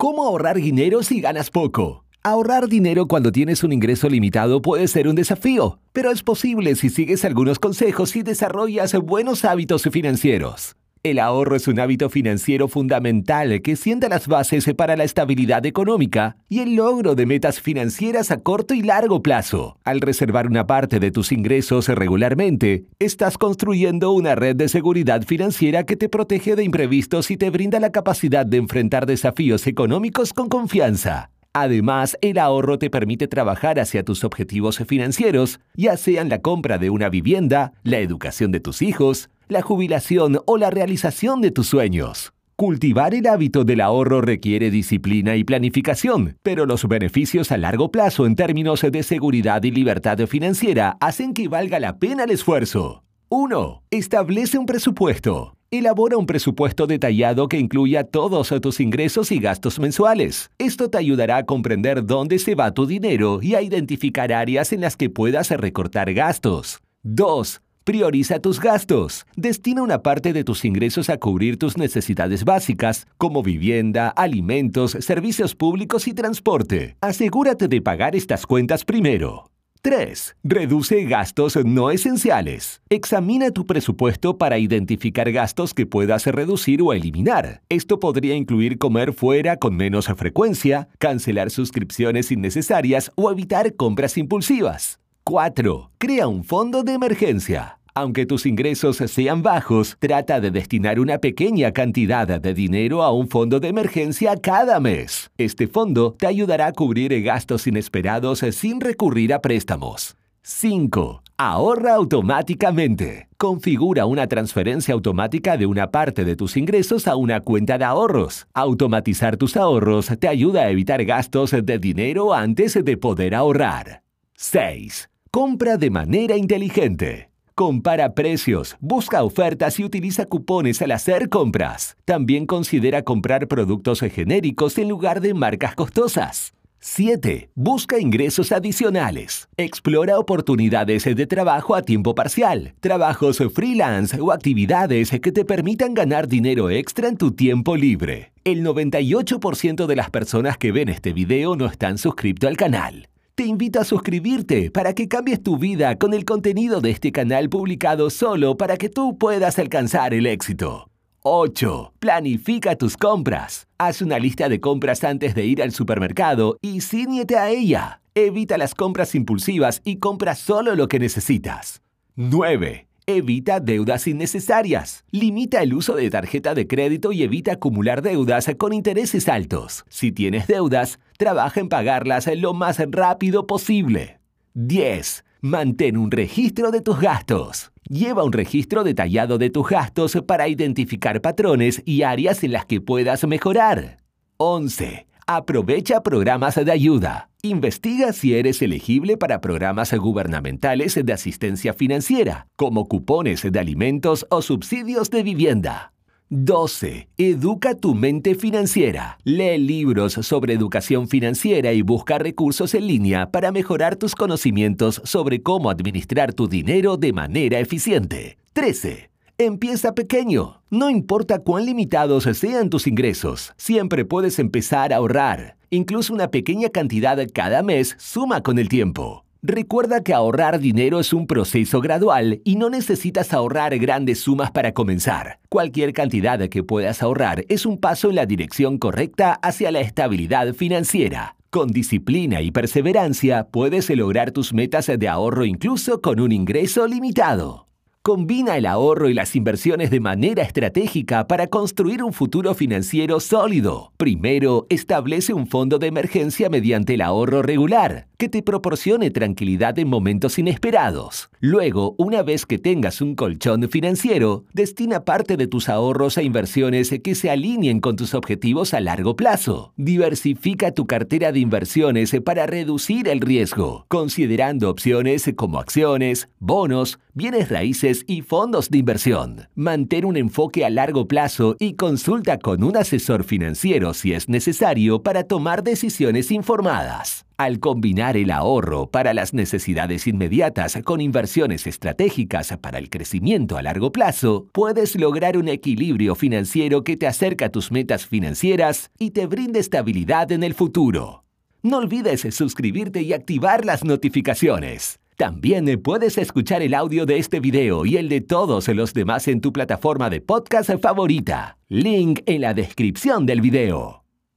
¿Cómo ahorrar dinero si ganas poco? Ahorrar dinero cuando tienes un ingreso limitado puede ser un desafío, pero es posible si sigues algunos consejos y desarrollas buenos hábitos financieros. El ahorro es un hábito financiero fundamental que sienta las bases para la estabilidad económica y el logro de metas financieras a corto y largo plazo. Al reservar una parte de tus ingresos regularmente, estás construyendo una red de seguridad financiera que te protege de imprevistos y te brinda la capacidad de enfrentar desafíos económicos con confianza. Además, el ahorro te permite trabajar hacia tus objetivos financieros, ya sean la compra de una vivienda, la educación de tus hijos, la jubilación o la realización de tus sueños. Cultivar el hábito del ahorro requiere disciplina y planificación, pero los beneficios a largo plazo en términos de seguridad y libertad financiera hacen que valga la pena el esfuerzo. 1. Establece un presupuesto. Elabora un presupuesto detallado que incluya todos tus ingresos y gastos mensuales. Esto te ayudará a comprender dónde se va tu dinero y a identificar áreas en las que puedas recortar gastos. 2. Prioriza tus gastos. Destina una parte de tus ingresos a cubrir tus necesidades básicas, como vivienda, alimentos, servicios públicos y transporte. Asegúrate de pagar estas cuentas primero. 3. Reduce gastos no esenciales. Examina tu presupuesto para identificar gastos que puedas reducir o eliminar. Esto podría incluir comer fuera con menos frecuencia, cancelar suscripciones innecesarias o evitar compras impulsivas. 4. Crea un fondo de emergencia. Aunque tus ingresos sean bajos, trata de destinar una pequeña cantidad de dinero a un fondo de emergencia cada mes. Este fondo te ayudará a cubrir gastos inesperados sin recurrir a préstamos. 5. Ahorra automáticamente. Configura una transferencia automática de una parte de tus ingresos a una cuenta de ahorros. Automatizar tus ahorros te ayuda a evitar gastos de dinero antes de poder ahorrar. 6. Compra de manera inteligente. Compara precios, busca ofertas y utiliza cupones al hacer compras. También considera comprar productos genéricos en lugar de marcas costosas. 7. Busca ingresos adicionales. Explora oportunidades de trabajo a tiempo parcial, trabajos freelance o actividades que te permitan ganar dinero extra en tu tiempo libre. El 98% de las personas que ven este video no están suscritos al canal. Te invito a suscribirte para que cambies tu vida con el contenido de este canal publicado solo para que tú puedas alcanzar el éxito. 8. Planifica tus compras. Haz una lista de compras antes de ir al supermercado y ciñete a ella. Evita las compras impulsivas y compra solo lo que necesitas. 9. Evita deudas innecesarias. Limita el uso de tarjeta de crédito y evita acumular deudas con intereses altos. Si tienes deudas, trabaja en pagarlas lo más rápido posible. 10. Mantén un registro de tus gastos. Lleva un registro detallado de tus gastos para identificar patrones y áreas en las que puedas mejorar. 11. Aprovecha programas de ayuda. Investiga si eres elegible para programas gubernamentales de asistencia financiera, como cupones de alimentos o subsidios de vivienda. 12. Educa tu mente financiera. Lee libros sobre educación financiera y busca recursos en línea para mejorar tus conocimientos sobre cómo administrar tu dinero de manera eficiente. 13. Empieza pequeño. No importa cuán limitados sean tus ingresos, siempre puedes empezar a ahorrar. Incluso una pequeña cantidad cada mes suma con el tiempo. Recuerda que ahorrar dinero es un proceso gradual y no necesitas ahorrar grandes sumas para comenzar. Cualquier cantidad que puedas ahorrar es un paso en la dirección correcta hacia la estabilidad financiera. Con disciplina y perseverancia puedes lograr tus metas de ahorro incluso con un ingreso limitado. Combina el ahorro y las inversiones de manera estratégica para construir un futuro financiero sólido. Primero, establece un fondo de emergencia mediante el ahorro regular, que te proporcione tranquilidad en momentos inesperados. Luego, una vez que tengas un colchón financiero, destina parte de tus ahorros a inversiones que se alineen con tus objetivos a largo plazo. Diversifica tu cartera de inversiones para reducir el riesgo, considerando opciones como acciones, bonos, bienes raíces y fondos de inversión. Mantén un enfoque a largo plazo y consulta con un asesor financiero si es necesario para tomar decisiones informadas. Al combinar el ahorro para las necesidades inmediatas con inversiones estratégicas para el crecimiento a largo plazo, puedes lograr un equilibrio financiero que te acerca a tus metas financieras y te brinde estabilidad en el futuro. No olvides suscribirte y activar las notificaciones. También puedes escuchar el audio de este video y el de todos los demás en tu plataforma de podcast favorita. Link en la descripción del video.